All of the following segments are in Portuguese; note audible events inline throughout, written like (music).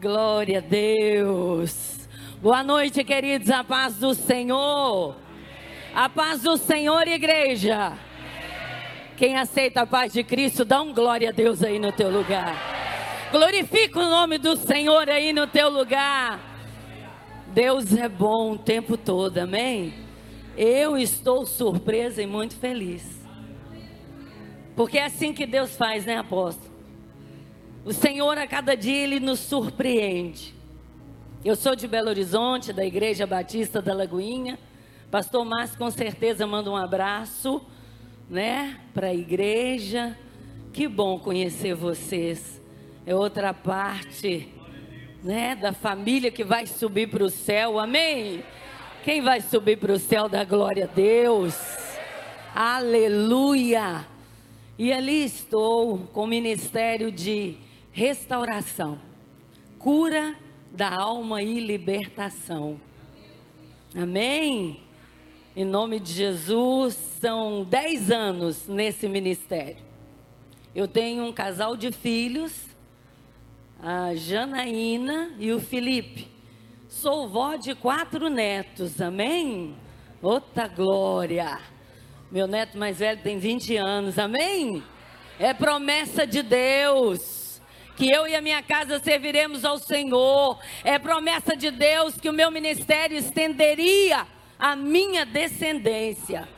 Glória a Deus. Boa noite, queridos. A paz do Senhor. A paz do Senhor, igreja. Quem aceita a paz de Cristo, dá um glória a Deus aí no teu lugar. Glorifica o nome do Senhor aí no teu lugar. Deus é bom o tempo todo, amém? Eu estou surpresa e muito feliz. Porque é assim que Deus faz, né, apóstolo? O Senhor a cada dia ele nos surpreende. Eu sou de Belo Horizonte, da Igreja Batista da Lagoinha. Pastor Márcio com certeza manda um abraço, né, para a igreja. Que bom conhecer vocês. É outra parte, né, da família que vai subir para o céu. Amém. Quem vai subir para o céu da glória a Deus? Aleluia. E ali estou com o ministério de restauração, cura da alma e libertação. Amém? Em nome de Jesus, são dez anos nesse ministério. Eu tenho um casal de filhos, a Janaína e o Felipe. Sou vó de quatro netos, amém? Outra glória. Meu neto mais velho tem 20 anos, amém? É promessa de Deus que eu e a minha casa serviremos ao Senhor. É promessa de Deus que o meu ministério estenderia a minha descendência.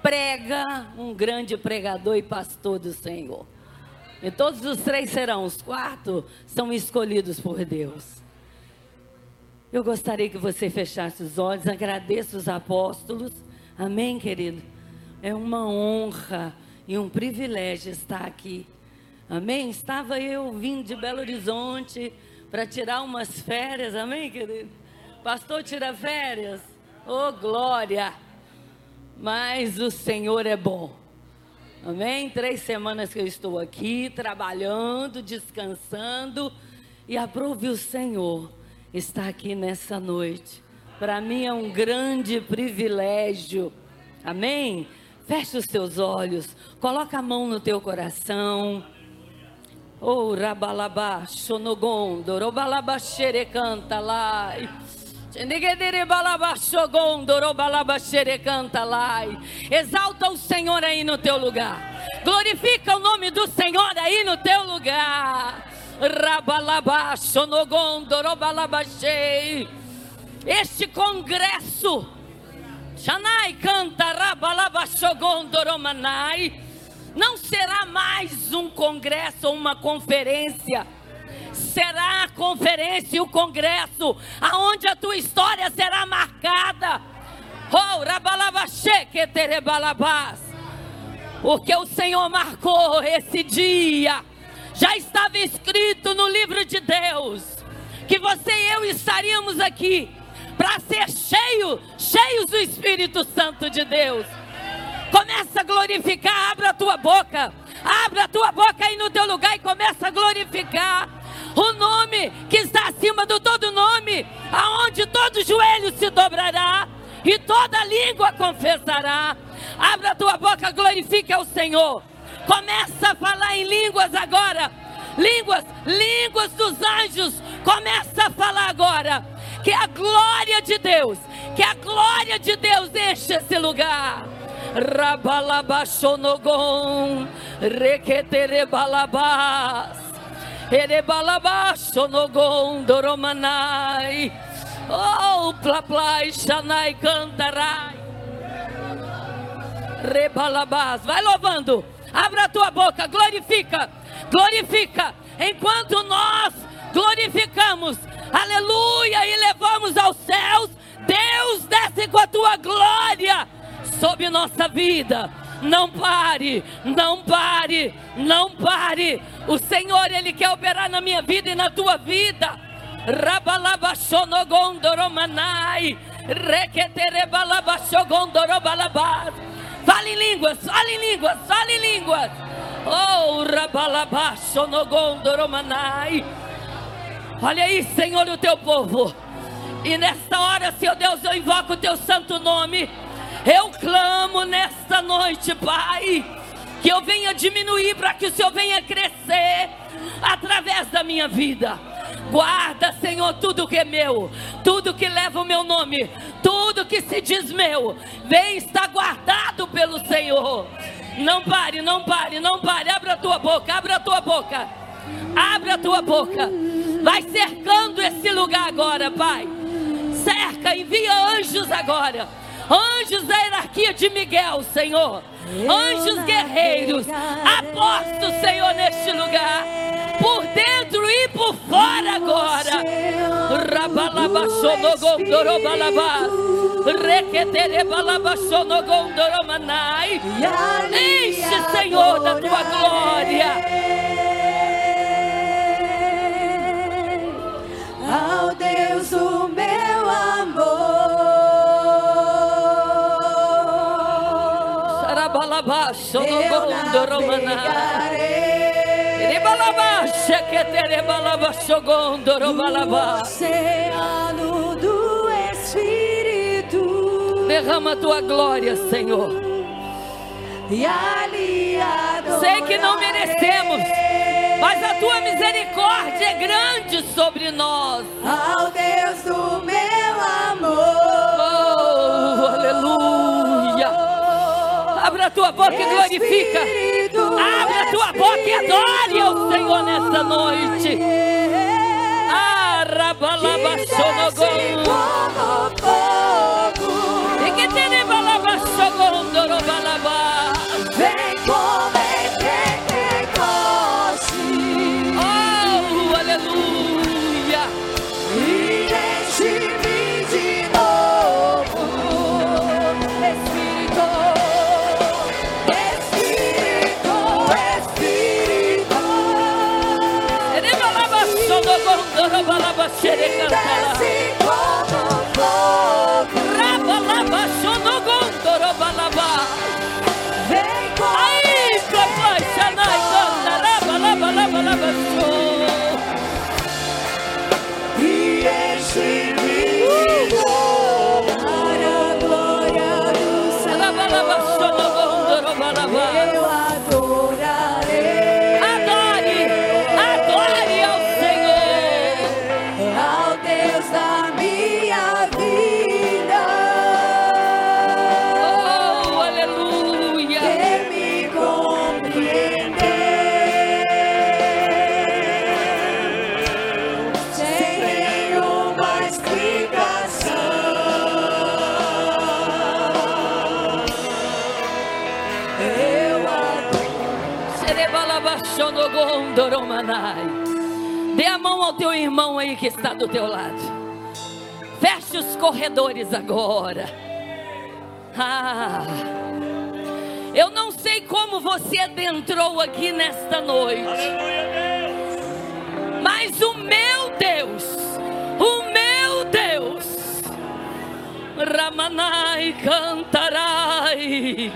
Prega um grande pregador e pastor do Senhor. E todos os três serão, os quatro são escolhidos por Deus. Eu gostaria que você fechasse os olhos, agradeço os apóstolos. Amém, querido? É uma honra e um privilégio estar aqui Amém? Estava eu vindo de Belo Horizonte para tirar umas férias, amém, querido? Pastor tira férias? Oh, glória! Mas o Senhor é bom. Amém? Três semanas que eu estou aqui, trabalhando, descansando, e aprove o Senhor estar aqui nessa noite. Para mim é um grande privilégio. Amém? Feche os teus olhos, coloca a mão no teu coração. Oh, rabalaba, sonogondo, robalaba xerecanta lai. Exalta o Senhor aí no teu lugar. Glorifica o nome do Senhor aí no teu lugar. Rabalaba, sonogondo, robalaba Este congresso, Shanai canta, rabalaba, sogondo, romanai não será mais um congresso ou uma conferência. Será a conferência e o congresso aonde a tua história será marcada. Oh, Porque o Senhor marcou esse dia. Já estava escrito no livro de Deus que você e eu estaríamos aqui para ser cheio, cheios do Espírito Santo de Deus. Começa a glorificar, abra a tua boca. Abra a tua boca aí no teu lugar e começa a glorificar o nome que está acima do todo nome, aonde todo joelho se dobrará e toda língua confessará. Abra a tua boca, glorifique ao Senhor. Começa a falar em línguas agora. Línguas, línguas dos anjos. Começa a falar agora. Que a glória de Deus, que a glória de Deus enche esse lugar. Rabalabashonogon, requeterebalabas, erebalabashonogon, doromanai, oh, plaplai, shanai, cantarai, rebalabas, vai louvando, abra a tua boca, glorifica, glorifica, enquanto nós glorificamos, aleluia, e levamos aos céus, Deus desce com a tua glória sobre nossa vida. Não pare, não pare, não pare. O Senhor, Ele quer operar na minha vida e na tua vida. Rabalabashonogondoromanai. Fale em línguas, fale em línguas, fale em línguas. Oh, rabalabashonogondoromanai. Olha aí, Senhor, o teu povo. E nesta hora, Senhor Deus, eu invoco o teu santo nome. Eu clamo nesta noite, Pai, que eu venha diminuir para que o Senhor venha crescer através da minha vida. Guarda, Senhor, tudo que é meu, tudo que leva o meu nome, tudo que se diz meu, vem estar guardado pelo Senhor. Não pare, não pare, não pare. Abra a tua boca, abra a tua boca. Abra a tua boca. Vai cercando esse lugar agora, Pai. Cerca, envia anjos agora. Anjos da hierarquia de Miguel, Senhor. Anjos guerreiros. Aposto, Senhor, neste lugar. Por dentro e por fora agora. Enche, Senhor, da tua glória. Gondorobalabá. oceano do Espírito Derrama a tua glória, Senhor. e ali. Sei que não merecemos, mas a tua misericórdia é grande sobre nós. ao Deus do meu amor. Oh, aleluia. Abra a tua boca e glorifica. Abre a tua boca e adore ao Senhor nessa noite. Ah, Dê a mão ao teu irmão aí que está do teu lado. Feche os corredores agora. Ah, eu não sei como você adentrou aqui nesta noite. Mas o meu Deus, o meu Deus, Ramanai cantarai.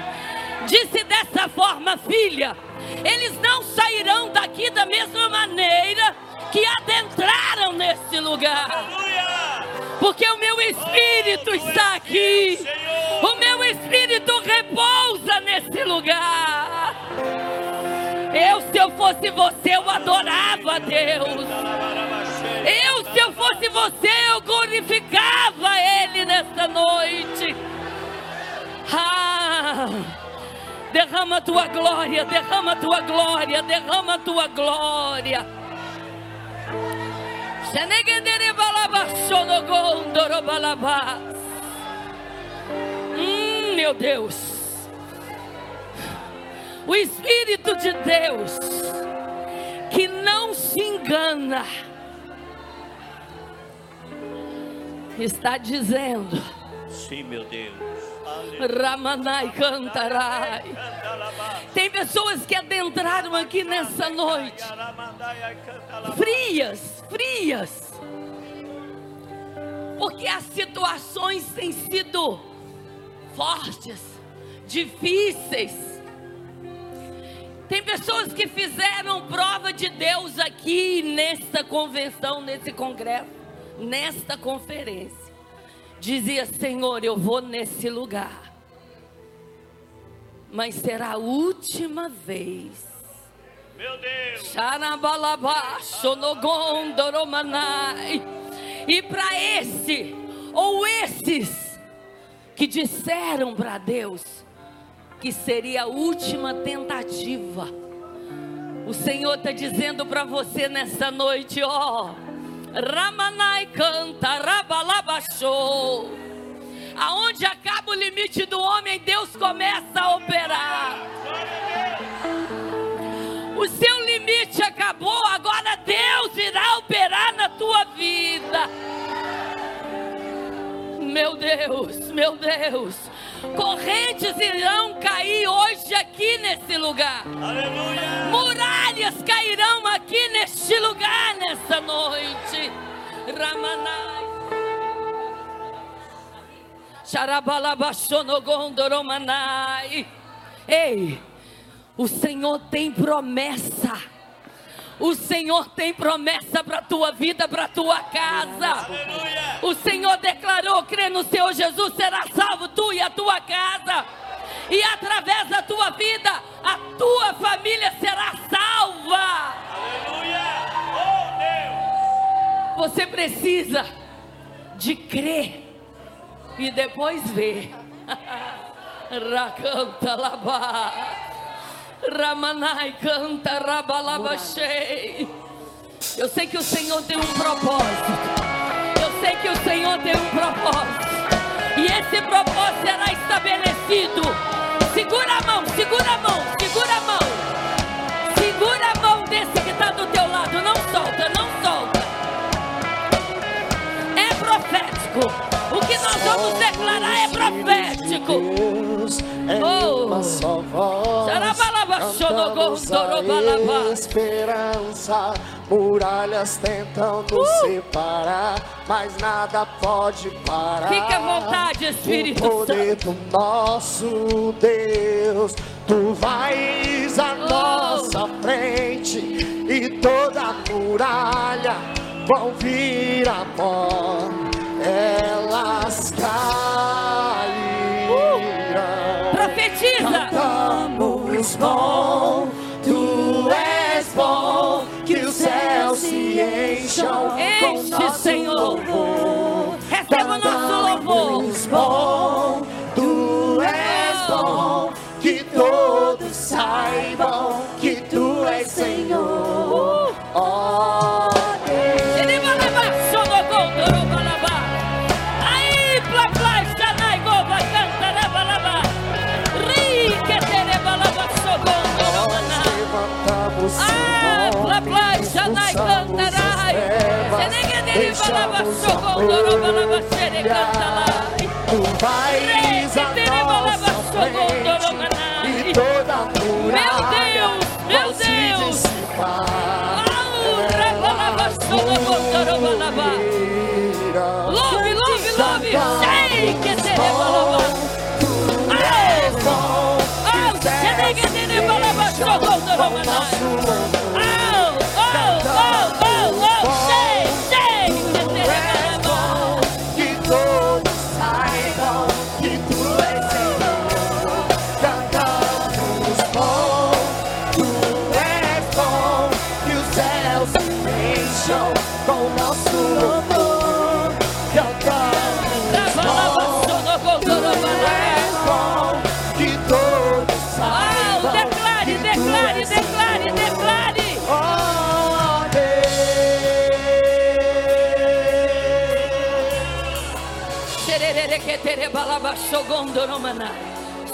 Disse dessa forma, filha, eles não sairão daqui da mesma maneira que adentraram nesse lugar. Porque o meu espírito está aqui. O meu espírito repousa nesse lugar. Eu, se eu fosse você, eu adorava a Deus. Eu, se eu fosse você, eu glorificava Ele nesta noite. Ah, derrama a tua glória, derrama a tua glória, derrama a tua glória. Hum, meu Deus. O Espírito de Deus que não se engana está dizendo: Sim, meu Deus. Ramanai cantarai. Tem pessoas que adentraram aqui nessa noite, frias, frias, porque as situações têm sido fortes, difíceis. Tem pessoas que fizeram prova de Deus aqui nesta convenção, nesse congresso, nesta conferência. Dizia, Senhor, eu vou nesse lugar, mas será a última vez. Meu Deus. E para esse ou esses que disseram para Deus que seria a última tentativa, o Senhor está dizendo para você nessa noite, ó, Ramanai canta, Rabalabachou. Aonde acaba o limite do homem, Deus começa a operar. O seu limite acabou, agora Deus irá operar na tua vida. Meu Deus, meu Deus. Correntes irão cair hoje aqui nesse lugar. Aleluia. Muralhas cairão aqui neste lugar nessa noite. Ramanai. Ei, o Senhor tem promessa. O Senhor tem promessa para a tua vida, para a tua casa. Aleluia. O Senhor declarou: crê no Senhor Jesus, será salvo tu e a tua casa. E através da tua vida, a tua família será salva. Aleluia. Oh Deus. Você precisa de crer e depois ver. (laughs) Racanta labá. Ramanai canta rabalabachei. Eu sei que o Senhor tem um propósito. Eu sei que o Senhor tem um propósito. E esse propósito será estabelecido. Segura a mão, segura a mão, segura a mão. Segura a mão desse que está do teu lado. Não solta, não solta. É profético. Vamos declarar é profético. Deus é Oh. a esperança. Muralhas tentam nos Uh. separar, mas nada pode parar. Fique à vontade, Espírito o poder do nosso Deus. Tu vais à Oh. nossa frente e toda muralha vão vir a pó. Elas cairão. Profetiza. Cantamos bom, tu és bom, que os céus se encham com nosso Senhor. louvor. Receba o nosso louvor. Bom, tu és bom, que todos saibam que tu és Senhor. Ó Deus. Tu vais à nossa frente e toda muralha Meu se Deus! dissipar. Au, rebalaba, xogol, dorobalaba. Virão. Louve, louve, louve. Sei que terebalaba. Tu és bom, Au, xeneguedere, balaba, xogol, dorobalaba. Au,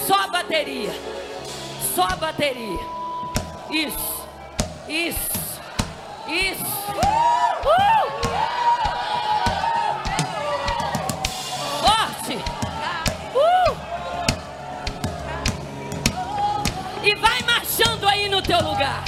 Só a bateria. Só a bateria. Isso. Isso. Isso. Uh! Forte. Uh! E vai marchando aí no teu lugar.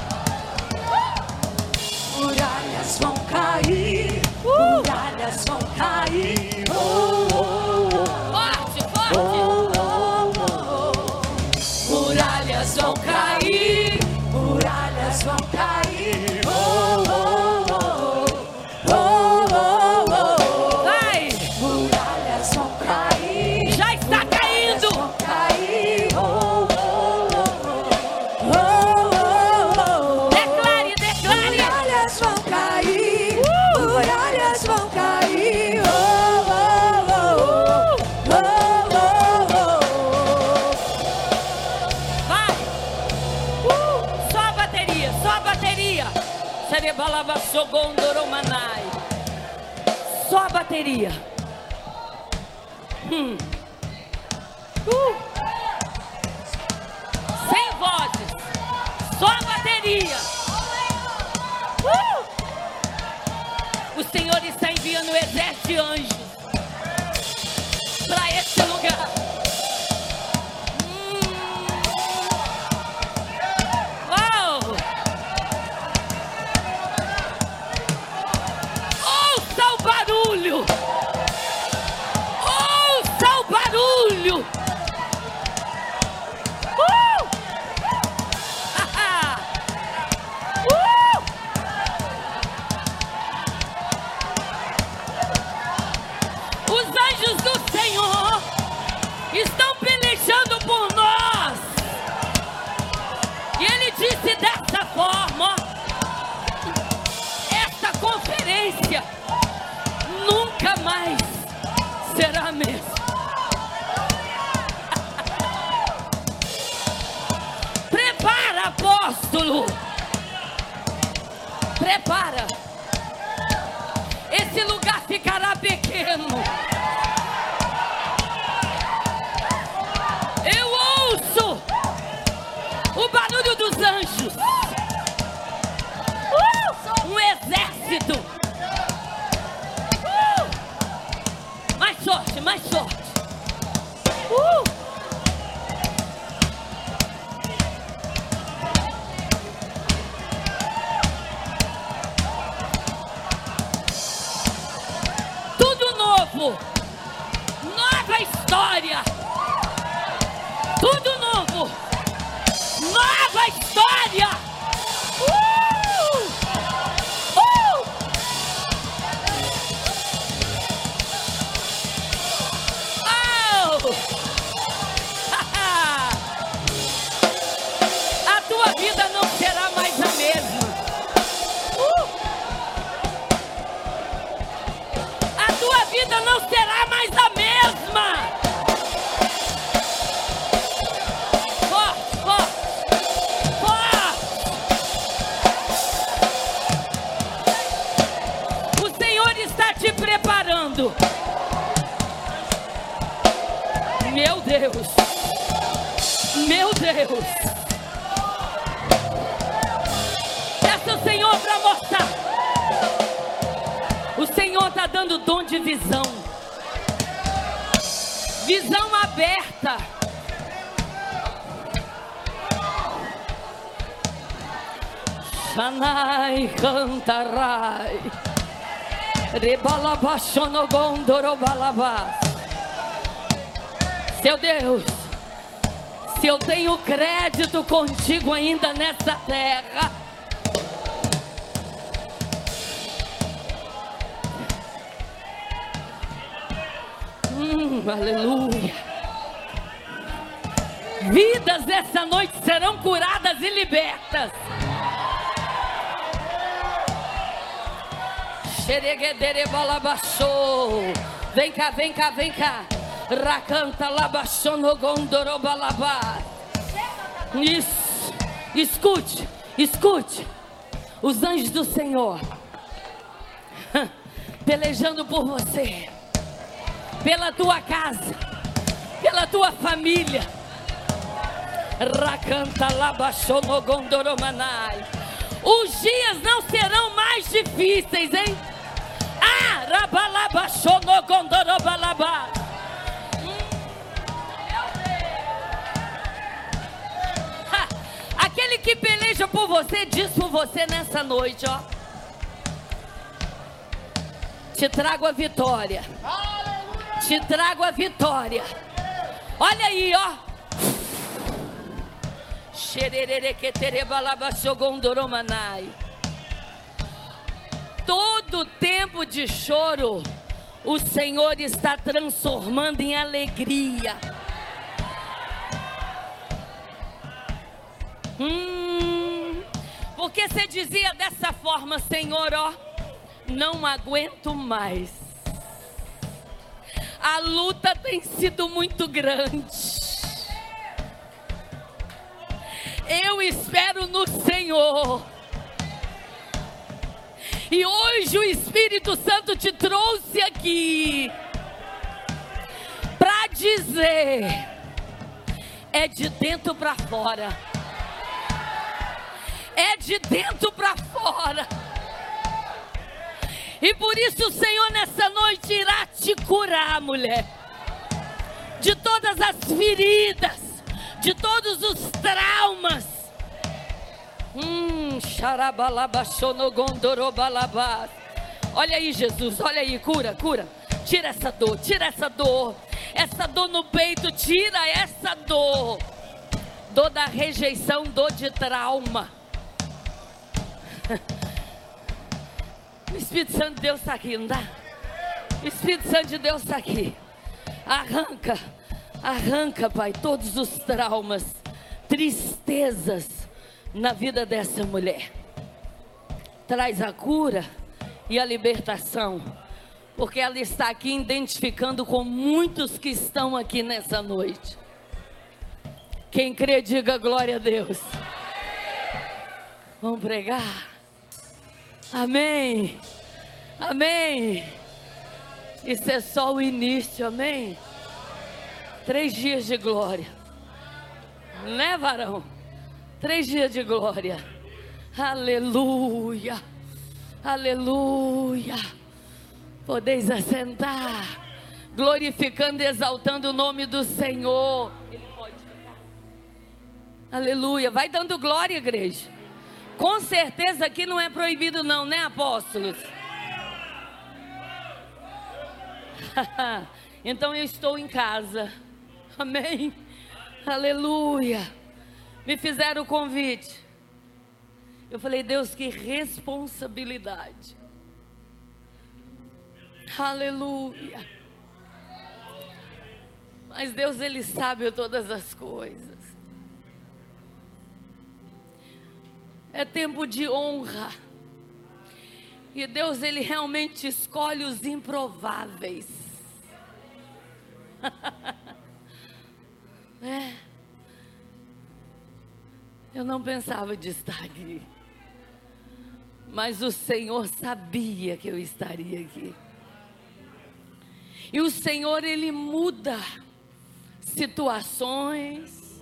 Cerebalaba sogondoromanai. Só a bateria. Hum. Uh. Sem vozes. Só a bateria. Uh. O Senhor está enviando um exército de anjos exército. Seu Deus, se eu tenho crédito contigo ainda nessa terra, Hum, aleluia. Vidas essa noite serão curadas e libertas. Xereguedere balabachô. Vem cá, vem cá, vem cá. Racanta labachô no gondorobalabá. Isso. Escute, escute. Os anjos do Senhor pelejando por você pela tua casa, pela tua família. Rakanta labachonogondoromanai. Os dias não serão mais difíceis, hein? Ah. Ha, Aquele que peleja por você diz por você nessa noite, ó. Te trago a vitória. Te trago a vitória. Olha aí, ó. Xerererequeterebalabachogondoromanai. Todo tempo de choro, o Senhor está transformando em alegria. Hum, porque você dizia dessa forma, Senhor, ó. Não aguento mais. A luta tem sido muito grande. Eu espero no Senhor. E hoje o Espírito Santo te trouxe aqui para dizer: é de dentro para fora. É de dentro para fora. E por isso o Senhor nessa noite irá te curar, mulher. De todas as feridas, de todos os traumas. Hum, xarabalabachonogondorobalabás. Olha aí, Jesus, olha aí, cura, cura. Tira essa dor, tira essa dor. Essa dor no peito, tira essa dor. Dor da rejeição, dor de trauma. (laughs) O Espírito Santo de Deus está aqui, não dá? O Espírito Santo de Deus está aqui. Arranca, arranca, Pai, todos os traumas, tristezas na vida dessa mulher. Traz a cura e a libertação, porque ela está aqui identificando com muitos que estão aqui nessa noite. Quem crê, diga glória a Deus. Vamos pregar. Amém. Amém. Isso é só o início, amém? Três dias de glória. Né, varão? Três dias de glória. Aleluia. Aleluia. Podeis assentar. Glorificando e exaltando o nome do Senhor. Ele pode. Aleluia. Vai dando glória, igreja. Com certeza aqui não é proibido, não, né, apóstolos? (laughs) então eu estou em casa. Amém. Aleluia. Me fizeram o convite. Eu falei, Deus, que responsabilidade. Aleluia. Mas Deus, Ele sabe todas as coisas. É tempo de honra. E Deus, Ele realmente escolhe os improváveis. (laughs) é. Eu não pensava de estar aqui. Mas o Senhor sabia que eu estaria aqui. E o Senhor, Ele muda situações,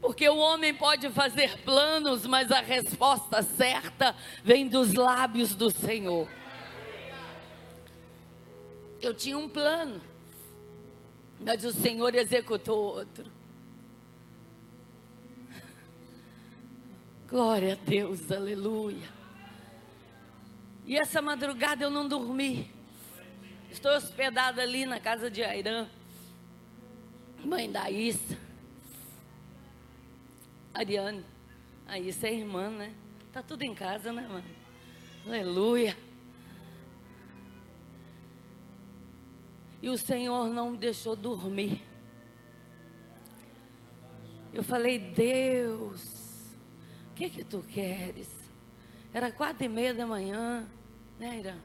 porque o homem pode fazer planos, mas a resposta certa vem dos lábios do Senhor. Eu tinha um plano, mas o Senhor executou outro. Glória a Deus, aleluia. E essa madrugada eu não dormi. Estou hospedada ali na casa de Airã, mãe da Issa. Ariane. Aí, isso é irmã, né? Tá tudo em casa, né, mano? Aleluia. E o Senhor não me deixou dormir. Eu falei, Deus, que que tu queres? Era quatro e meia da manhã, né, Irã?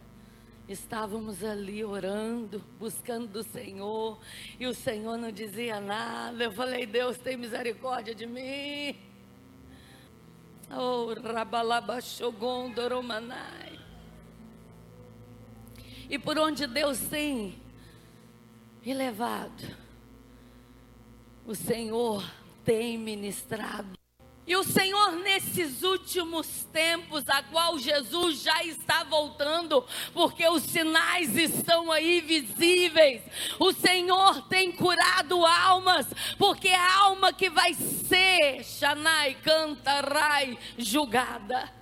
Estávamos ali orando, buscando do Senhor, e o Senhor não dizia nada. Eu falei, Deus tem misericórdia de mim. Oh, Rabalabachogondoromanai. E por onde Deus tem me levado, o Senhor tem ministrado e o Senhor, nesses últimos tempos, a qual Jesus já está voltando, porque os sinais estão aí visíveis, o Senhor tem curado almas, porque a alma que vai ser, Shanai, Cantarai, julgada.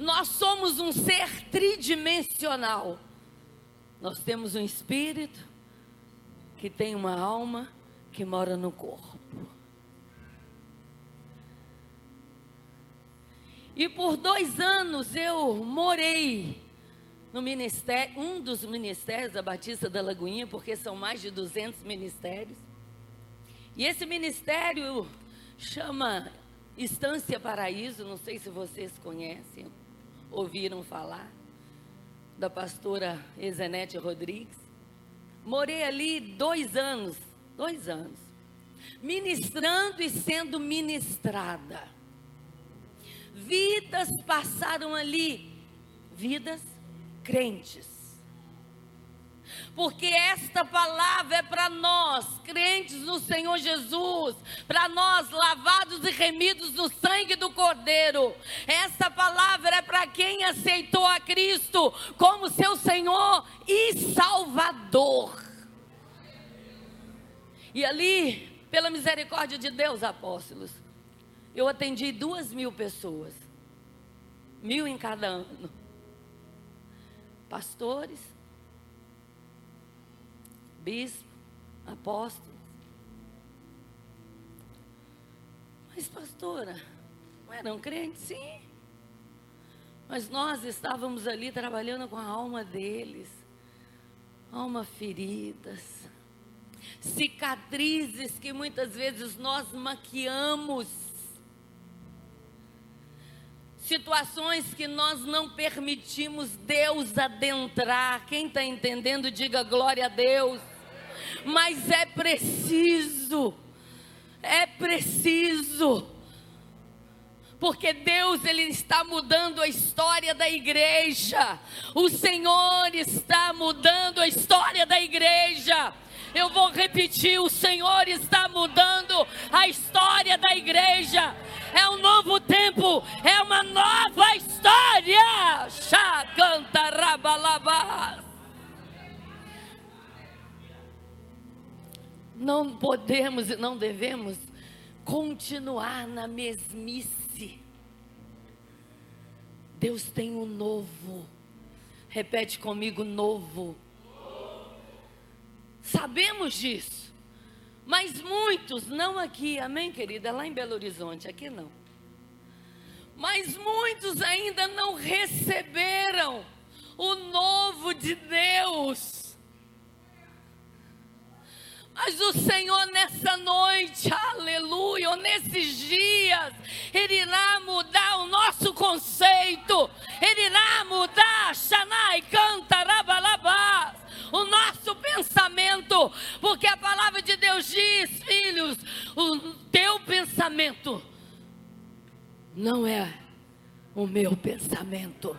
Nós somos um ser tridimensional. Nós temos um espírito que tem uma alma que mora no corpo. E por dois anos eu morei no ministério, um dos ministérios da Batista da Lagoinha, porque são mais de 200 ministérios. E esse ministério chama Estância Paraíso, não sei se vocês conhecem. ouviram falar da pastora Ezenete Rodrigues. Morei ali dois anos, dois anos, ministrando e sendo ministrada. Vidas passaram ali, vidas crentes porque esta palavra é para nós, crentes no Senhor Jesus, para nós lavados e remidos no sangue do Cordeiro. Esta palavra é para quem aceitou a Cristo como seu Senhor e Salvador. E ali, pela misericórdia de Deus, apóstolos, eu atendi duas mil pessoas, mil em cada ano. Pastores, bispo, apóstolo. Mas, pastora, não eram crentes? Sim. Mas nós estávamos ali trabalhando com a alma deles, alma feridas, cicatrizes que muitas vezes nós maquiamos, situações que nós não permitimos Deus adentrar. Quem está entendendo, diga glória a Deus mas é preciso, é preciso, porque Deus ele está mudando a história da igreja. O Senhor está mudando a história da igreja. Eu vou repetir: o Senhor está mudando a história da igreja. É um novo tempo, é uma nova história. Chá canta rabalabás. Não podemos e não devemos continuar na mesmice. Deus tem um novo. Repete comigo: novo. Sabemos disso. Mas muitos, não aqui, amém, querida? Lá em Belo Horizonte, aqui não. Mas muitos ainda não receberam o novo de Deus. Mas o Senhor nessa noite, aleluia, ou nesses dias, Ele irá mudar o nosso conceito, Ele irá mudar, não é o meu pensamento.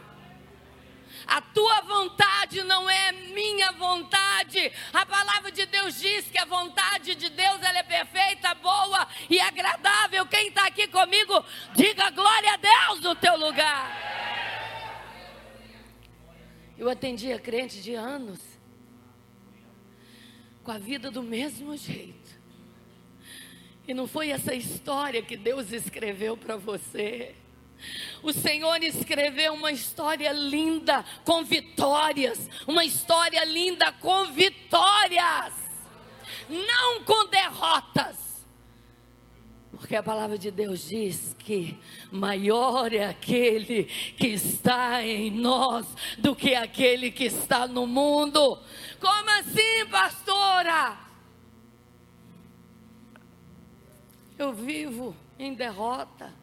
A tua vontade não é minha vontade. A palavra de Deus diz que a vontade de Deus ela é perfeita, boa e agradável. Quem está aqui comigo, diga glória a Deus no teu lugar. Eu atendia crente de anos, com a vida do mesmo jeito. E não foi essa história que Deus escreveu para você. O Senhor escreveu uma história linda com vitórias, uma história linda com vitórias, não com derrotas. Porque a palavra de Deus diz que maior é aquele que está em nós do que aquele que está no mundo. Como assim, pastora? Eu vivo em derrota.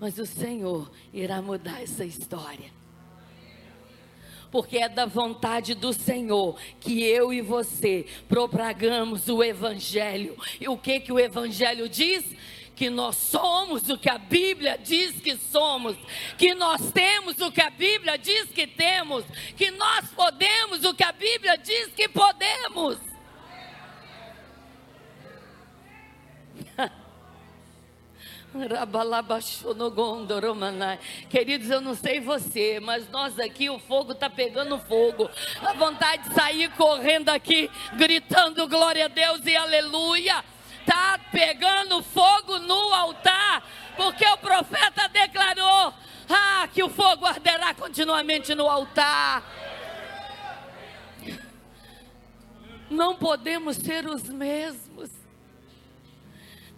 Mas o Senhor irá mudar essa história. Porque é da vontade do Senhor que eu e você propagamos o Evangelho. E o que, que o Evangelho diz? que nós somos o que a Bíblia diz que somos, que nós temos o que a Bíblia diz que temos, que nós podemos o que a Bíblia diz que podemos. Queridos, eu não sei você, mas nós aqui o fogo está pegando fogo. A vontade de sair correndo aqui, gritando glória a Deus e aleluia. Está pegando fogo no altar, porque o profeta declarou: ah, que o fogo arderá continuamente no altar. Não podemos ser os mesmos.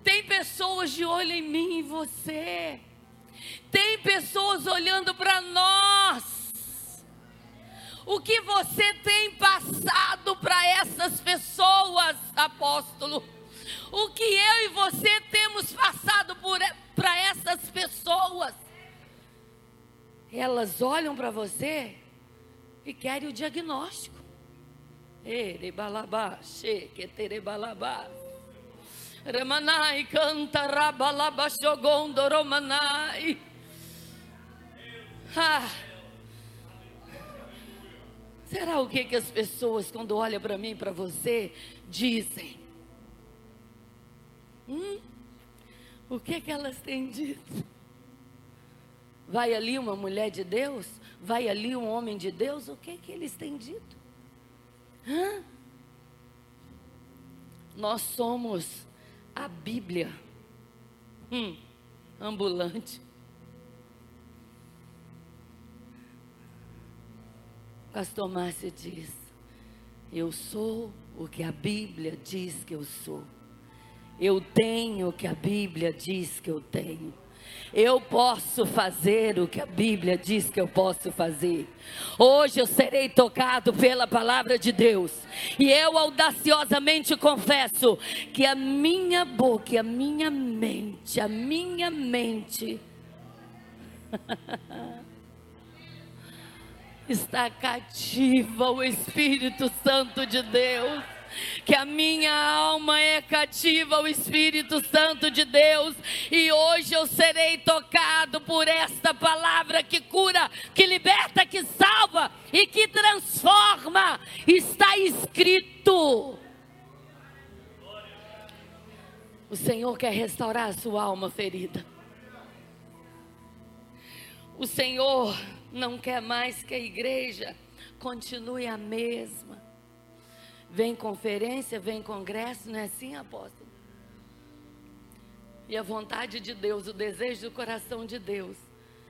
Tem pessoas de olho em mim e você. Tem pessoas olhando para nós. O que você tem passado para essas pessoas, apóstolo? O que eu e você temos passado para essas pessoas. Elas olham para você e querem o diagnóstico. Erebalabá, xequeterebalabá. Remanai canta rabalaba xogondo romanai. Ah. Será o que, que as pessoas, quando olham para mim, para você, dizem? Hum? O que, que elas têm dito? Vai ali uma mulher de Deus? Vai ali um homem de Deus? O que, que eles têm dito? Hã? Nós somos a Bíblia hum, ambulante. Pastor Márcio diz: Eu sou o que a Bíblia diz que eu sou. Eu tenho o que a Bíblia diz que eu tenho. Eu posso fazer o que a Bíblia diz que eu posso fazer. Hoje eu serei tocado pela palavra de Deus. E eu audaciosamente confesso que a minha boca, a minha mente, a minha mente (laughs) está cativa ao Espírito Santo de Deus. Que a minha alma é cativa ao Espírito Santo de Deus, e hoje eu serei tocado por esta palavra que cura, que liberta, que salva e que transforma. Está escrito. O Senhor quer restaurar a sua alma ferida. O Senhor não quer mais que a igreja continue a mesma. Vem conferência, vem congresso, não é assim, apóstolo? E a vontade de Deus, o desejo do coração de Deus,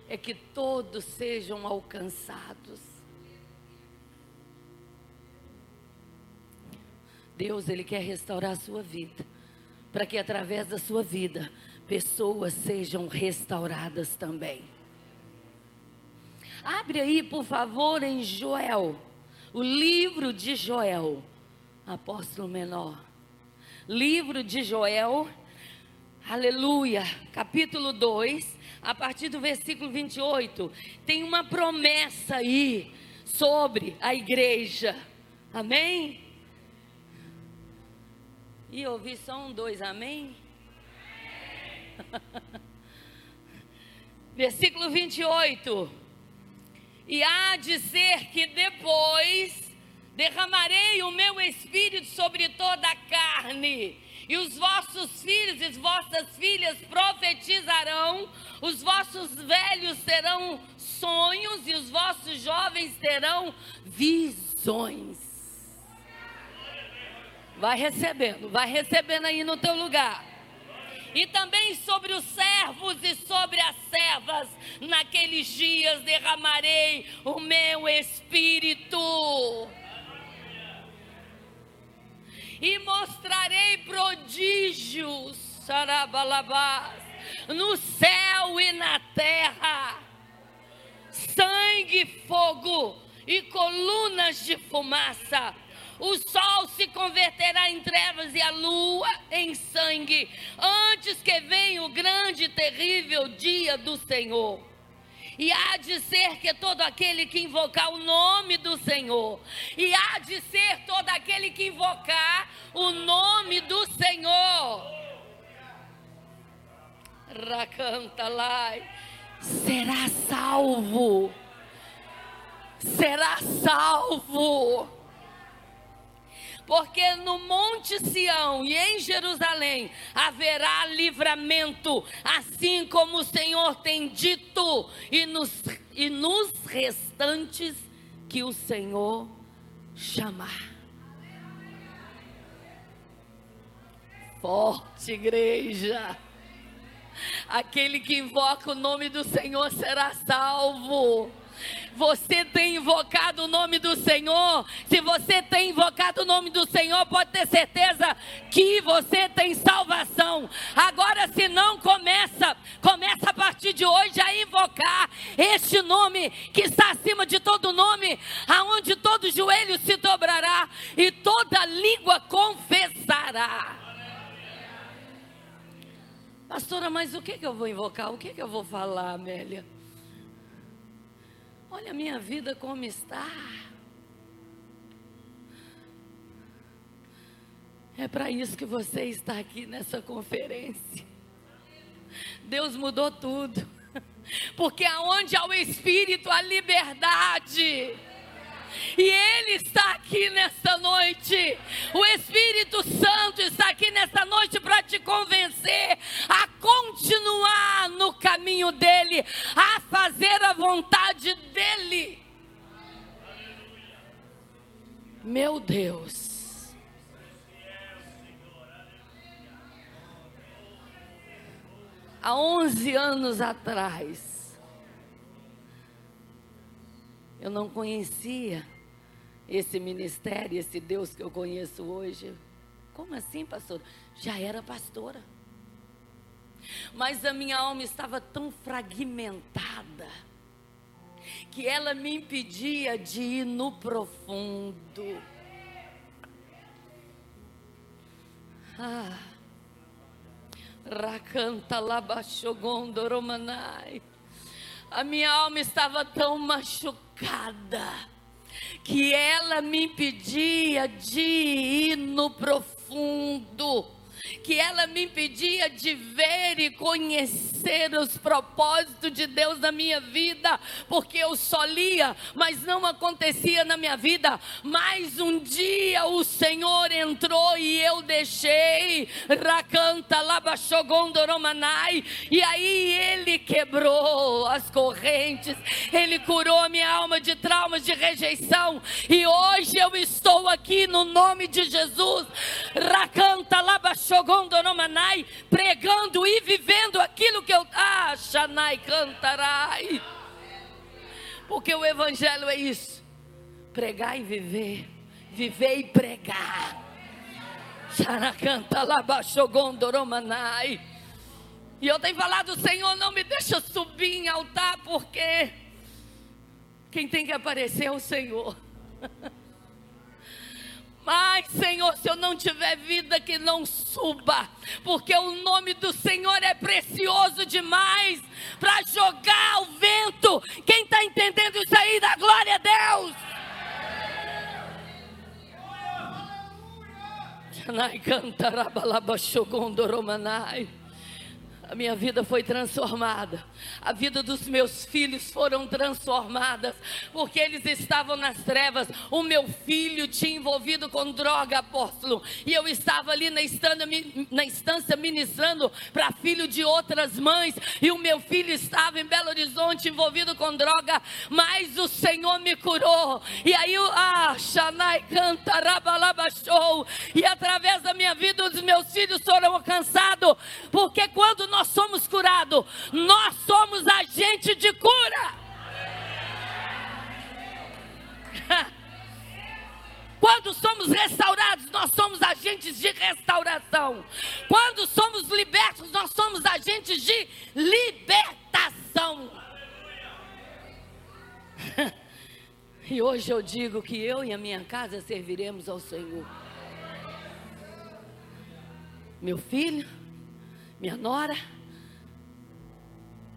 é que todos sejam alcançados. Deus, Ele quer restaurar a sua vida, para que através da sua vida, pessoas sejam restauradas também. Abre aí, por favor, em Joel, o livro de Joel, apóstolo menor. Livro de Joel, aleluia, capítulo 2, a partir do versículo 28, tem uma promessa aí sobre a igreja, amém? E ouvi só um, dois, amém? (laughs) Versículo 28. E há de ser que depois derramarei o meu espírito sobre toda a carne. E os vossos filhos e as vossas filhas profetizarão, os vossos velhos terão sonhos e os vossos jovens terão visões. Vai recebendo, vai recebendo aí no teu lugar e também sobre os servos e sobre as servas. Naqueles dias derramarei o meu espírito. E mostrarei prodígios, sarabalabás, no céu e na terra, sangue, fogo e colunas de fumaça o sol se converterá em trevas e a lua em sangue, antes que venha o grande e terrível dia do Senhor. E há de ser que todo aquele que invocar o nome do Senhor, e há de ser todo aquele que invocar o nome do Senhor, Racanta lá, será salvo, será salvo porque no Monte Sião e em Jerusalém haverá livramento, assim como o Senhor tem dito, e nos, e nos restantes que o Senhor chamar. Forte igreja. Aquele que invoca o nome do Senhor será salvo. Você tem invocado o nome do Senhor? Se você tem invocado o nome do Senhor, pode ter certeza que você tem salvação. Agora, se não começa, começa a partir de hoje a invocar este nome que está acima de todo nome, aonde todo joelho se dobrará e toda língua confessará. Pastora, mas o que, que eu vou invocar? O que, que eu vou falar, Amélia? Olha a minha vida como está. É para isso que você está aqui nessa conferência. Deus mudou tudo. Porque aonde há o Espírito, há liberdade. E Ele está aqui nesta noite. O Espírito Santo está aqui nesta noite para te convencer a continuar no caminho dele, a fazer a vontade dele. Meu Deus. Há 11 anos atrás, eu não conhecia esse ministério, esse Deus que eu conheço hoje. Como assim, pastor? Já era pastora. Mas a minha alma estava tão fragmentada que ela me impedia de ir no profundo. Ah, Rakanta. A minha alma estava tão machucada que ela me impedia de ir no profundo que ela me impedia de ver e conhecer os propósitos de Deus na minha vida, porque eu só lia, mas não acontecia na minha vida. Mas um dia o Senhor entrou e eu deixei, Rakanta Labachogondoromanai, e aí ele quebrou as correntes, ele curou a minha alma de traumas, de rejeição, e hoje eu estou aqui no nome de Jesus, Rakanta Labachogondoromanai Gondonomanai, pregando e vivendo aquilo que eu. Ah, Xanai cantarai. Porque o Evangelho é isso: pregar e viver, viver e pregar. Xanacanta labachogondoromanai. E eu tenho falado, Senhor, não me deixa subir em altar, porque quem tem que aparecer é o Senhor. (laughs) Mas, Senhor, se eu não tiver vida, que não suba, porque o nome do Senhor é precioso demais para jogar ao vento. Quem está entendendo isso aí, da glória a Deus. A minha vida foi transformada. A vida dos meus filhos foram transformadas, porque eles estavam nas trevas. O meu filho tinha envolvido com droga, apóstolo, e eu estava ali na instância, na instância ministrando para filho de outras mães, e o meu filho estava em Belo Horizonte envolvido com droga, mas o Senhor me curou. E aí, ah, Xanai canta, show, e através da minha vida os meus filhos foram alcançados, porque quando nós nós somos curados, nós somos agente de cura. (laughs) Quando somos restaurados, nós somos agentes de restauração. Quando somos libertos, nós somos agentes de libertação. (laughs) E hoje eu digo que eu e a minha casa serviremos ao Senhor. Meu filho, minha nora,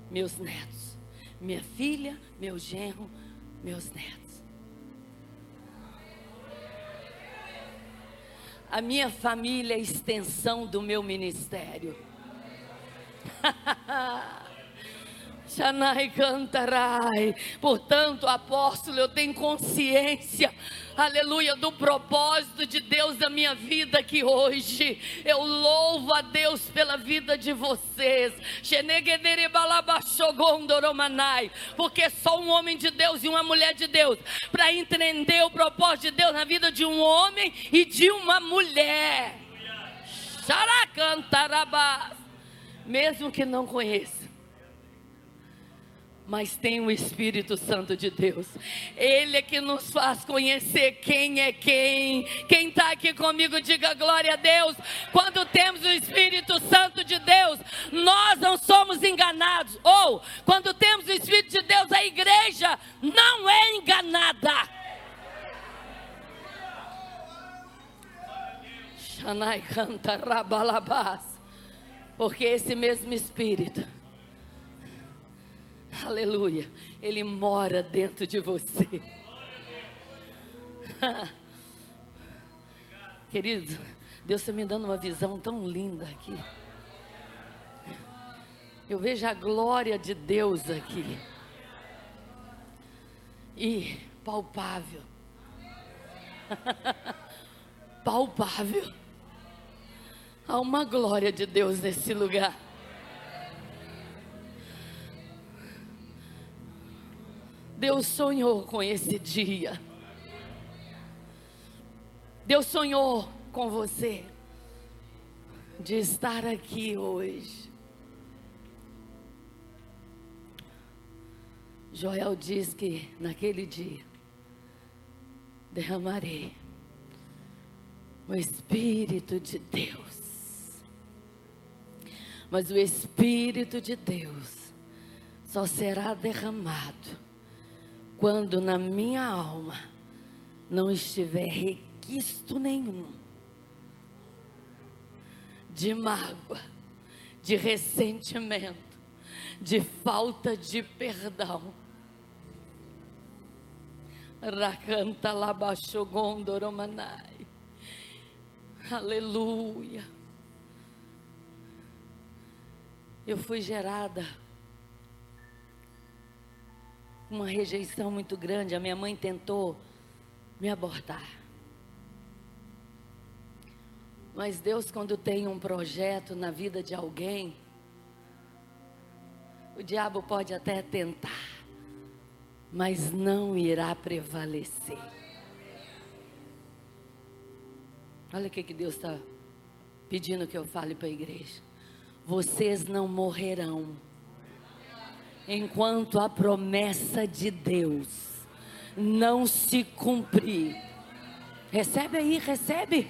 meus netos, minha filha, meu genro, meus netos. A minha família é extensão do meu ministério. (laughs) Shanai cantarai. Portanto, apóstolo, eu tenho consciência, aleluia, do propósito de Deus na minha vida que hoje eu louvo a Deus pela vida de vocês. Porque só um homem de Deus e uma mulher de Deus para entender o propósito de Deus na vida de um homem e de uma mulher. Xaracantarabás. Mesmo que não conheça mas tem o Espírito Santo de Deus. Ele é que nos faz conhecer quem é quem. Quem está aqui comigo, diga glória a Deus. Quando temos o Espírito Santo de Deus, nós não somos enganados. Ou, quando temos o Espírito de Deus, a igreja não é enganada. Shanai canta rabalabás. Porque esse mesmo Espírito, aleluia, ele mora dentro de você. (laughs) Querido, Deus está me dando uma visão tão linda aqui. Eu vejo a glória de Deus aqui. E palpável. (laughs) palpável. Há uma glória de Deus nesse lugar. Deus sonhou com esse dia. Deus sonhou com você de estar aqui hoje. Joel diz que naquele dia derramarei o Espírito de Deus. Mas o Espírito de Deus só será derramado quando na minha alma não estiver requisto nenhum de mágoa, de ressentimento, de falta de perdão. Rakanta labachogondoromanai. Aleluia. Eu fui gerada uma rejeição muito grande. A minha mãe tentou me abortar. Mas Deus, quando tem um projeto na vida de alguém, o diabo pode até tentar, mas não irá prevalecer. Olha o que, que Deus está pedindo que eu fale para a igreja. Vocês não morrerão enquanto a promessa de Deus não se cumprir. Recebe aí, recebe.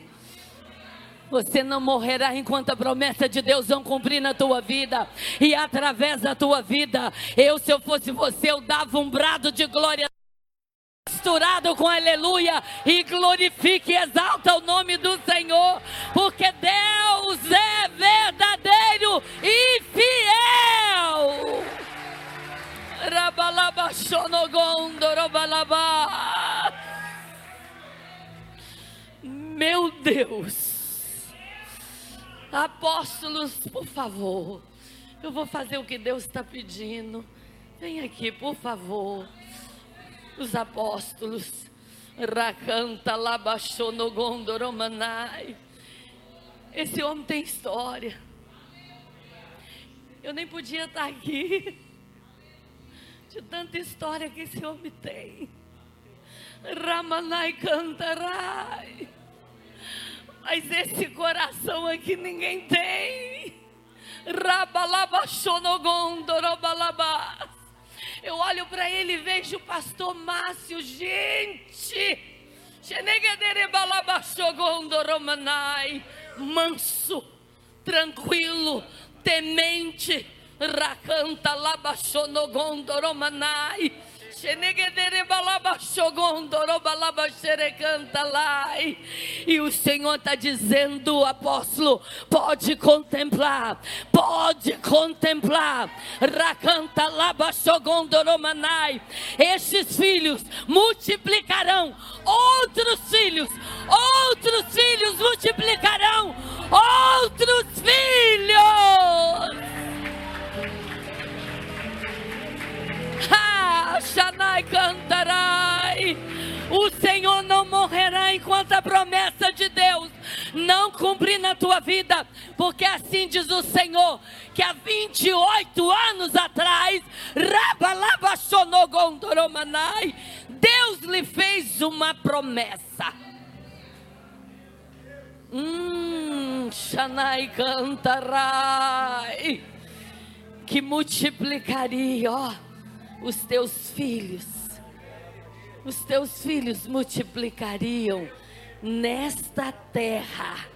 Você não morrerá enquanto a promessa de Deus não cumprir na tua vida e através da tua vida. Eu, se eu fosse você, eu dava um brado de glória misturado com aleluia e glorifique e exalta o nome do Senhor, porque Deus é verdadeiro e Meu Deus. Apóstolos, por favor. Eu vou fazer o que Deus está pedindo. Vem aqui, por favor. Os apóstolos. Rakanta labachonogondoromanai. Esse homem tem história. Eu nem podia estar aqui. De tanta história que esse homem tem. Ramanai cantarai. Mas esse coração aqui ninguém tem. Eu olho para ele e vejo o pastor Márcio, gente. Manso, tranquilo, temente. Rakanta labashonogondoromanai e o Senhor está dizendo, apóstolo, pode contemplar, pode contemplar. Rakanta labashogondoromanai. Estes filhos multiplicarão outros filhos, outros filhos multiplicarão outros filhos. Cantarai. O Senhor não morrerá enquanto a promessa de Deus não cumprir na tua vida, porque assim diz o Senhor, que há 28 anos atrás, Deus lhe fez uma promessa. Hum, Shanai cantarai, que multiplicaria, ó os teus filhos, os teus filhos multiplicariam nesta terra.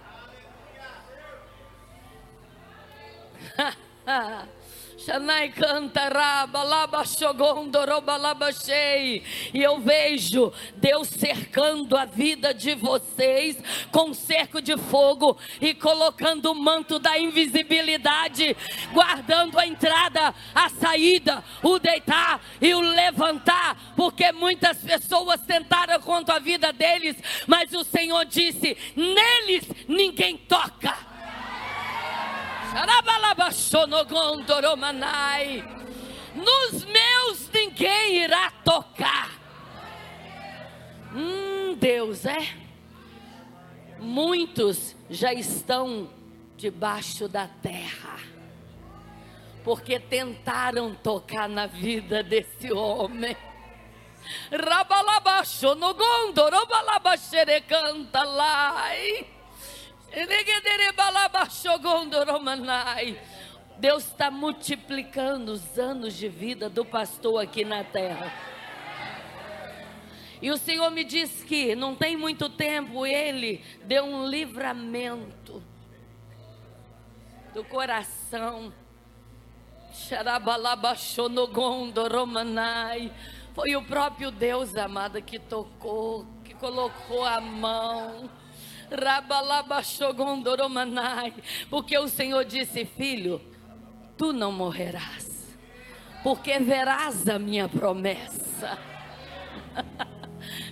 (laughs) Xanai canta raba, laba xogondo, roba laba shei. E eu vejo Deus cercando a vida de vocês com cerco de fogo e colocando o manto da invisibilidade, guardando a entrada, a saída, o deitar e o levantar, porque muitas pessoas tentaram contra a vida deles, mas o Senhor disse: neles ninguém toca. Nos meus ninguém irá tocar. Hum, Deus é. Muitos já estão debaixo da terra, porque tentaram tocar na vida desse homem. Rabalabaxo no gondo, robalabaxerecanta lai. Deus está multiplicando os anos de vida do pastor aqui na terra. E o Senhor me disse que não tem muito tempo ele deu um livramento do coração. Foi o próprio Deus, amada, que tocou, que colocou a mão. Porque o Senhor disse: Filho, tu não morrerás, porque verás a minha promessa. (laughs)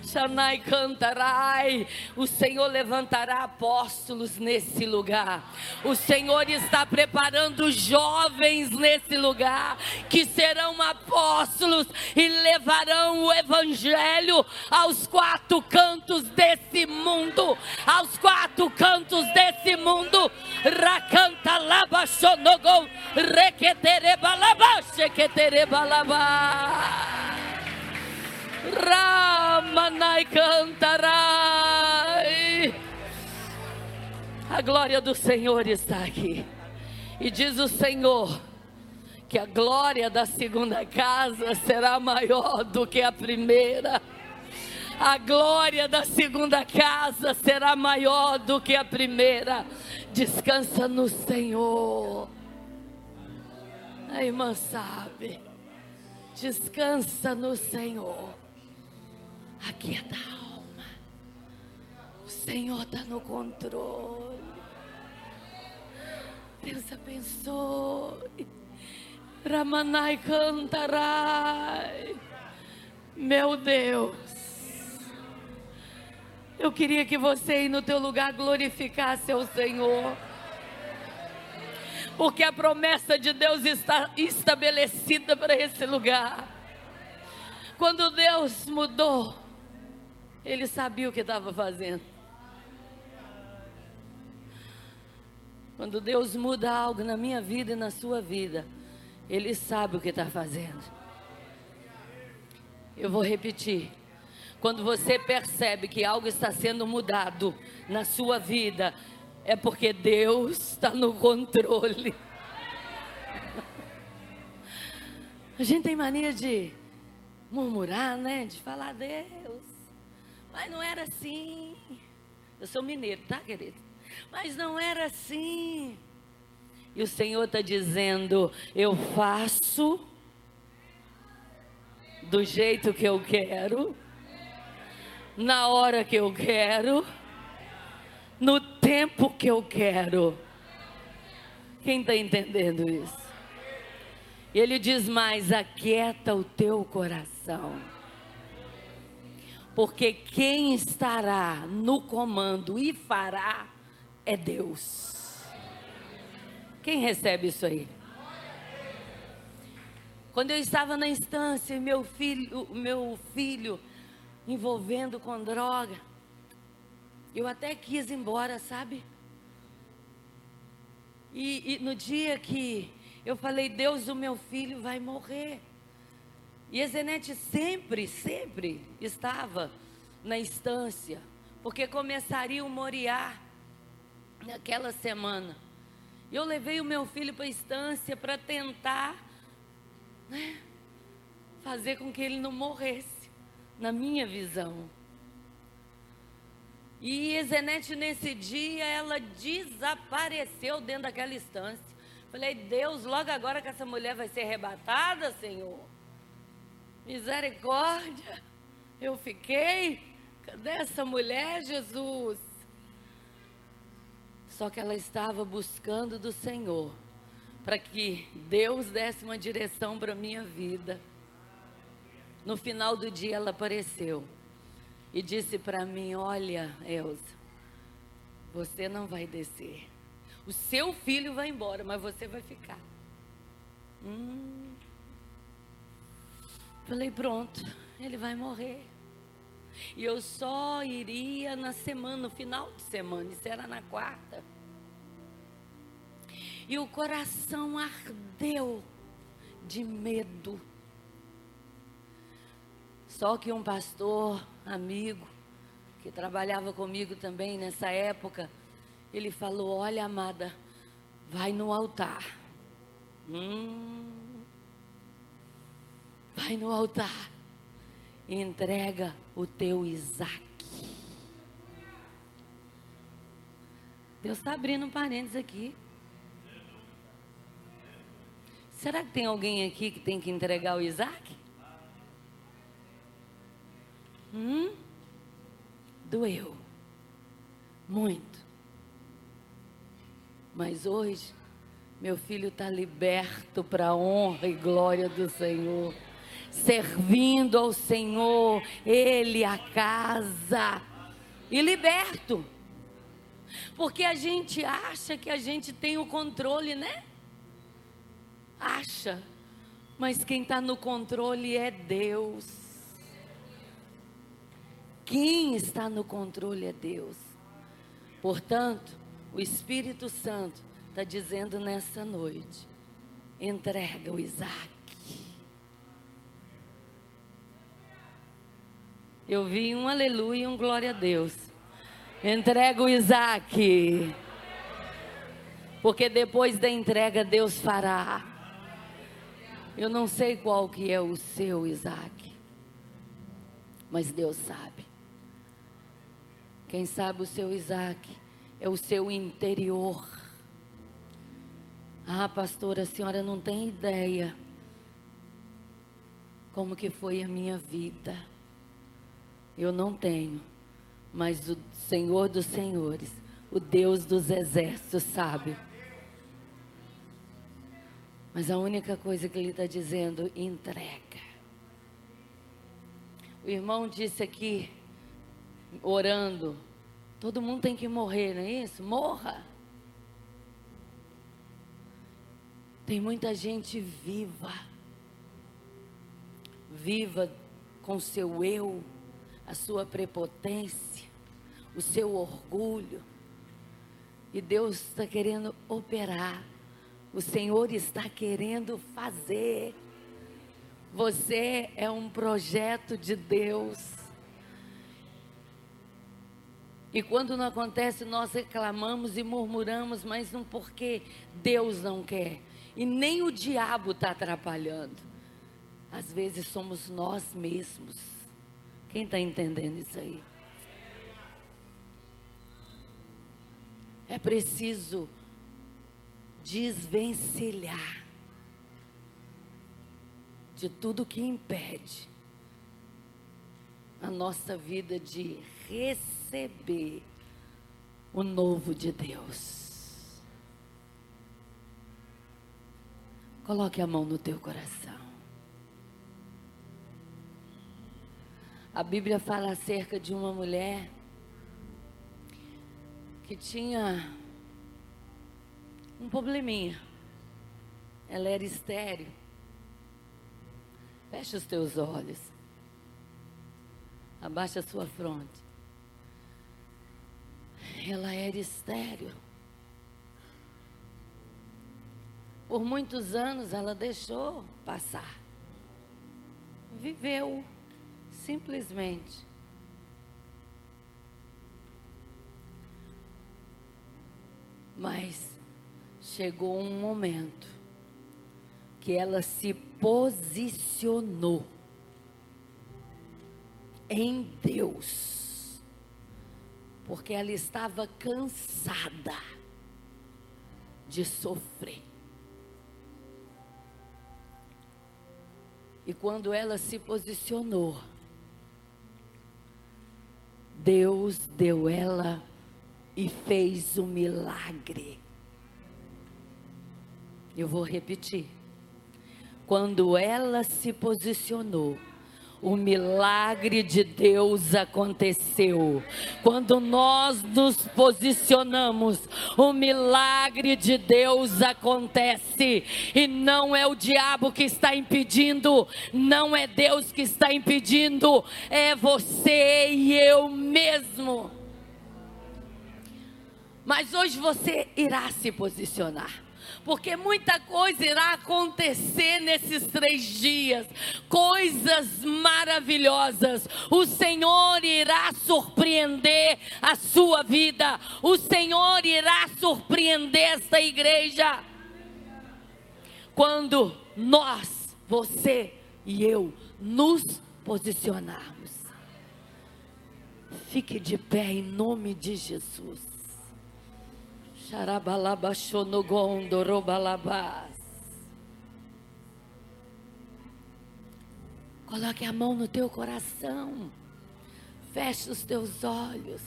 Shanai cantarai. O Senhor levantará apóstolos nesse lugar. O Senhor está preparando jovens nesse lugar que serão apóstolos e levarão o evangelho aos quatro cantos desse mundo. Aos quatro cantos desse mundo. Rakanta laba shonogol. Reketere balaba. Sheketere balaba. Ramanai cantarai. A glória do Senhor está aqui. E diz o Senhor que a glória da segunda casa será maior do que a primeira. A glória da segunda casa será maior do que a primeira. Descansa no Senhor. A irmã sabe. Descansa no Senhor aquieta a alma. O Senhor está no controle. Deus abençoe. Ramanai cantarai. Meu Deus. Eu queria que você aí no teu lugar glorificasse ao Senhor. Porque a promessa de Deus está estabelecida para esse lugar. Quando Deus mudou ele sabia o que estava fazendo. Quando Deus muda algo na minha vida e na sua vida, Ele sabe o que está fazendo. Eu vou repetir. Quando você percebe que algo está sendo mudado na sua vida, é porque Deus está no controle. A gente tem mania de murmurar, né? De falar, Deus, mas não era assim. Eu sou mineiro, tá, querido? Mas não era assim. E o Senhor está dizendo: Eu faço do jeito que eu quero, na hora que eu quero, no tempo que eu quero. Quem está entendendo isso? Ele diz mais: aquieta o teu coração porque quem estará no comando e fará é Deus. Quem recebe isso aí? Quando eu estava na instância, meu filho, meu filho envolvendo com droga, eu até quis ir embora, sabe? E, e no dia que eu falei, Deus, o meu filho vai morrer. E Ezenete sempre, sempre estava na instância, porque começaria o Moriá naquela semana. Eu levei o meu filho para a instância para tentar né, fazer com que ele não morresse, na minha visão. E Ezenete, nesse dia, ela desapareceu dentro daquela instância. Falei, Deus, logo agora que essa mulher vai ser arrebatada, Senhor. Misericórdia. Eu fiquei. Cadê essa mulher, Jesus? Só que ela estava buscando do Senhor para que Deus desse uma direção para minha vida. No final do dia ela apareceu e disse para mim: Olha, Elza, você não vai descer. O seu filho vai embora, mas você vai ficar. Hum. Falei: Pronto, ele vai morrer. E eu só iria na semana, no final de semana, isso era na quarta. E o coração ardeu de medo. Só que um pastor, amigo, que trabalhava comigo também nessa época, ele falou: Olha, amada, vai no altar. Hum, vai no altar entrega o teu Isaac. Deus está abrindo um parênteses aqui. Será que tem alguém aqui que tem que entregar o Isaac? Hum? Doeu. Muito. Mas hoje, meu filho está liberto para a honra e glória do Senhor servindo ao Senhor, Ele a casa e liberto. Porque a gente acha que a gente tem o controle, né? Acha. Mas quem está no controle é Deus. Quem está no controle é Deus. Portanto, o Espírito Santo está dizendo nessa noite: entrega o Isaac. Eu vi um aleluia e um glória a Deus. Entrega o Isaac. Porque depois da entrega Deus fará. Eu não sei qual que é o seu Isaac. Mas Deus sabe. Quem sabe o seu Isaac é o seu interior. Ah, pastora, a senhora não tem ideia como que foi a minha vida. Eu não tenho, mas o Senhor dos Senhores, o Deus dos exércitos, sabe. Mas a única coisa que ele está dizendo, entrega. O irmão disse aqui, orando, todo mundo tem que morrer, não é isso? Morra. Tem muita gente viva, viva com seu eu a sua prepotência, o seu orgulho. E Deus está querendo operar. O Senhor está querendo fazer. Você é um projeto de Deus. E quando não acontece, nós reclamamos e murmuramos, mas não porque Deus não quer. E nem o diabo está atrapalhando. Às vezes somos nós mesmos quem está entendendo isso aí? É preciso desvencilhar de tudo que impede a nossa vida de receber o novo de Deus. Coloque a mão no teu coração. A Bíblia fala acerca de uma mulher que tinha um probleminha. Ela era estéreo. Feche os teus olhos. Abaixa a sua fronte. Ela era estéreo. Por muitos anos ela deixou passar. Viveu simplesmente. Mas chegou um momento que ela se posicionou em Deus, porque ela estava cansada de sofrer. E quando ela se posicionou, Deus deu ela e fez um milagre. Eu vou repetir. Quando ela se posicionou, o milagre de Deus aconteceu. Quando nós nos posicionamos, o milagre de Deus acontece. E não é o diabo que está impedindo, não é Deus que está impedindo, é você e eu mesmo. Mas hoje você irá se posicionar porque muita coisa irá acontecer nesses três dias, coisas maravilhosas. O Senhor irá surpreender a sua vida, o Senhor irá surpreender esta igreja. Quando nós, você e eu, nos posicionarmos. Fique de pé em nome de Jesus. Coloque a mão no teu coração. Feche os teus olhos.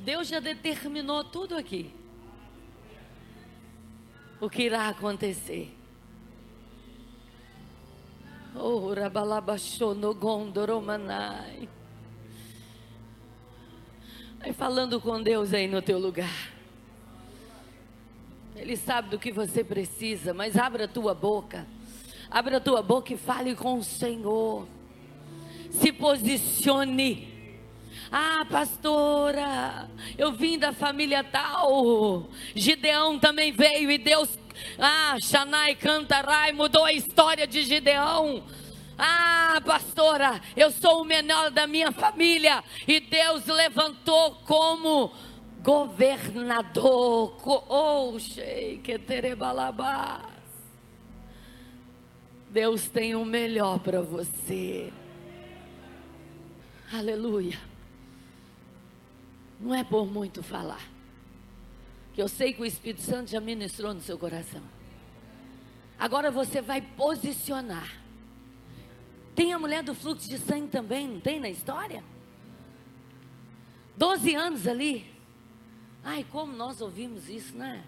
Deus já determinou tudo aqui. O que irá acontecer. Oh, Rabalabashonogondoromanai. Vai falando com Deus aí no teu lugar. Ele sabe do que você precisa, mas abra a tua boca. Abra a tua boca e fale com o Senhor. Se posicione. Ah, pastora, eu vim da família tal. Gideão também veio e Deus, ah, Xanai Cantarai mudou a história de Gideão. Ah, pastora, eu sou o menor da minha família e Deus levantou como governador. Oh, Deus tem o melhor para você. Aleluia. Não é por muito falar. Que eu sei que o Espírito Santo já ministrou no seu coração. Agora você vai posicionar tem a mulher do fluxo de sangue também, não tem na história? Doze anos ali. Ai, como nós ouvimos isso, né?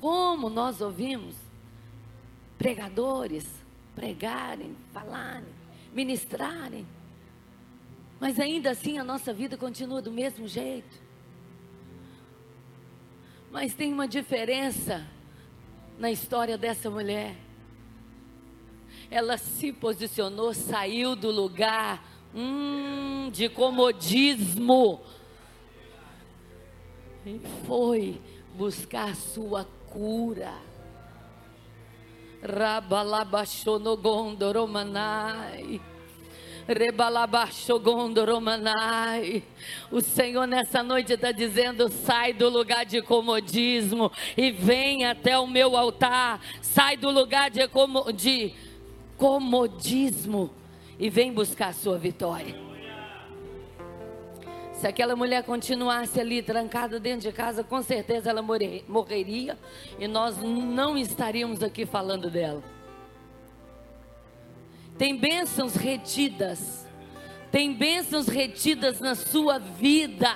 Como nós ouvimos pregadores pregarem, falarem, ministrarem. Mas ainda assim a nossa vida continua do mesmo jeito. Mas tem uma diferença na história dessa mulher ela se posicionou, saiu do lugar hum, de comodismo e foi buscar sua cura. Rabalabashonogondoromanai. Rebalabachogondoromanai. O Senhor nessa noite está dizendo: sai do lugar de comodismo e vem até o meu altar. Sai do lugar de, de comodismo e vem buscar a sua vitória. Se aquela mulher continuasse ali trancada dentro de casa, com certeza ela morreria e nós não estaríamos aqui falando dela. Tem bênçãos retidas, tem bênçãos retidas na sua vida